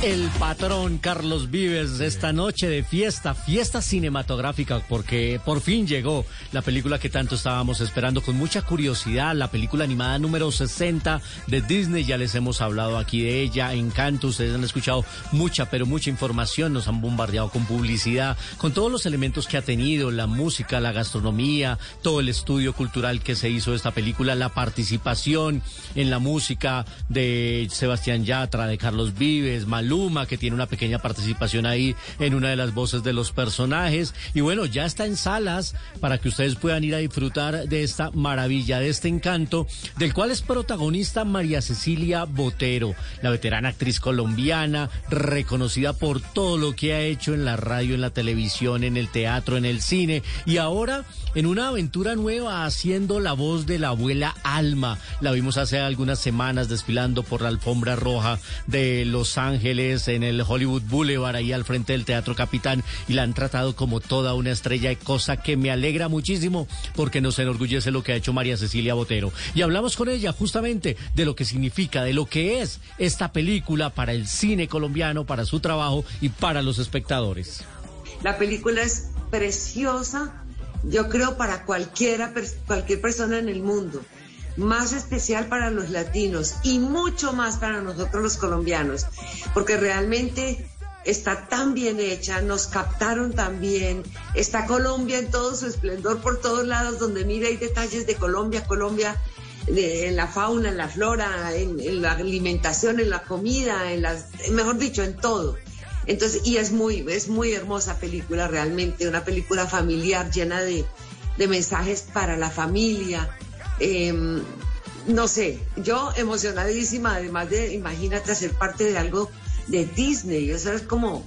El patrón Carlos Vives esta noche de fiesta, fiesta cinematográfica, porque por fin llegó la película que tanto estábamos esperando. Con mucha curiosidad, la película animada número 60 de Disney, ya les hemos hablado aquí de ella, Encanto, ustedes han escuchado mucha, pero mucha información, nos han bombardeado con publicidad, con todos los elementos que ha tenido, la música, la gastronomía, todo el estudio cultural que se hizo de esta película, la participación en la música de Sebastián Yatra, de Carlos Vives, Maluma, que tiene una pequeña participación ahí en una de las voces de los personajes. Y bueno, ya está en salas para que ustedes puedan ir a disfrutar de esta maravilla, de este encanto, del cual es protagonista María Cecilia Botero, la veterana actriz colombiana, reconocida por todo lo que ha hecho en la radio, en la televisión, en el teatro, en el cine, y ahora en una aventura nueva haciendo la voz de la abuela Alma. La vimos hace algunas semanas desfilando por la alfombra roja de Los Ángeles en el Hollywood Boulevard, ahí al frente del Teatro Capitán, y la han tratado como toda una estrella, cosa que me alegra muchísimo porque nos enorgullece lo que ha hecho María Cecilia Botero. Y hablamos con ella justamente de lo que significa, de lo que es esta película para el cine colombiano, para su trabajo y para los espectadores. La película es preciosa, yo creo para cualquiera, cualquier persona en el mundo, más especial para los latinos y mucho más para nosotros los colombianos, porque realmente está tan bien hecha, nos captaron tan bien, está Colombia en todo su esplendor por todos lados, donde mira hay detalles de Colombia, Colombia en la fauna, en la flora, en, en la alimentación, en la comida, en las, mejor dicho, en todo. Entonces, y es muy, es muy hermosa película realmente, una película familiar llena de, de mensajes para la familia. Em, no sé, yo emocionadísima, además de, imagínate, hacer parte de algo de Disney, eso es como, como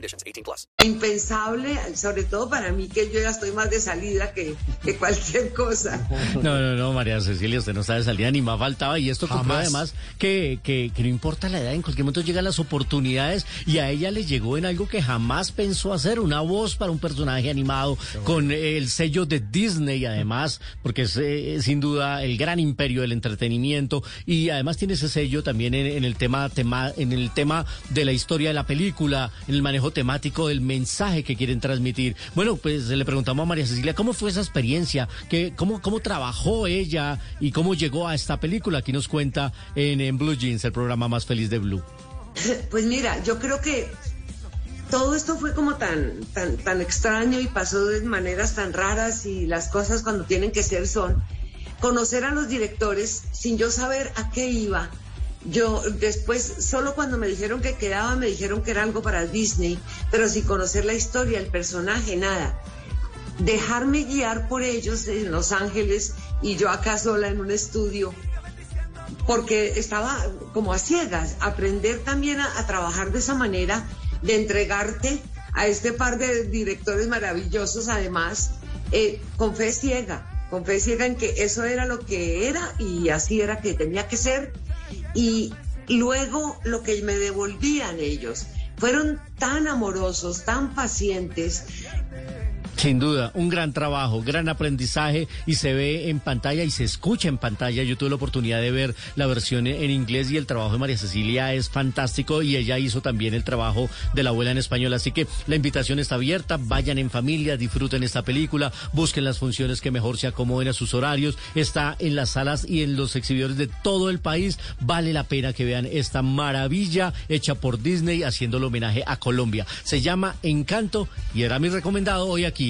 conditions. 18 plus. impensable, sobre todo para mí que yo ya estoy más de salida que, que cualquier cosa. No, no, no, María Cecilia, usted no está de salida ni más faltaba. Y esto comprueba además que, que, que no importa la edad, en cualquier momento llegan las oportunidades y a ella le llegó en algo que jamás pensó hacer, una voz para un personaje animado con el sello de Disney, además, porque es eh, sin duda el gran imperio del entretenimiento y además tiene ese sello también en, en el tema, tema, en el tema de la historia de la película, en el manejo temático del mensaje que quieren transmitir. Bueno, pues le preguntamos a María Cecilia cómo fue esa experiencia, ¿Qué, cómo, cómo trabajó ella y cómo llegó a esta película. Aquí nos cuenta en, en Blue Jeans, el programa más feliz de Blue. Pues mira, yo creo que todo esto fue como tan, tan, tan extraño y pasó de maneras tan raras y las cosas cuando tienen que ser son conocer a los directores sin yo saber a qué iba. Yo después, solo cuando me dijeron que quedaba, me dijeron que era algo para Disney, pero sin conocer la historia, el personaje, nada. Dejarme guiar por ellos en Los Ángeles y yo acá sola en un estudio porque estaba como a ciegas, aprender también a, a, trabajar de esa manera, de entregarte a este par de directores maravillosos, además, eh, con fe ciega, con fe ciega en que eso era lo que era y así era que tenía que ser. Y luego lo que me devolvían ellos, fueron tan amorosos, tan pacientes, Sin duda, un gran trabajo, gran aprendizaje y se ve en pantalla y se escucha en pantalla. Yo tuve la oportunidad de ver la versión en inglés y el trabajo de María Cecilia es fantástico y ella hizo también el trabajo de la abuela en español. Así que la invitación está abierta, vayan en familia, disfruten esta película, busquen las funciones que mejor se acomoden a sus horarios. Está en las salas y en los exhibidores de todo el país. Vale la pena que vean esta maravilla hecha por Disney haciendo el homenaje a Colombia. Se llama Encanto y era mi recomendado hoy aquí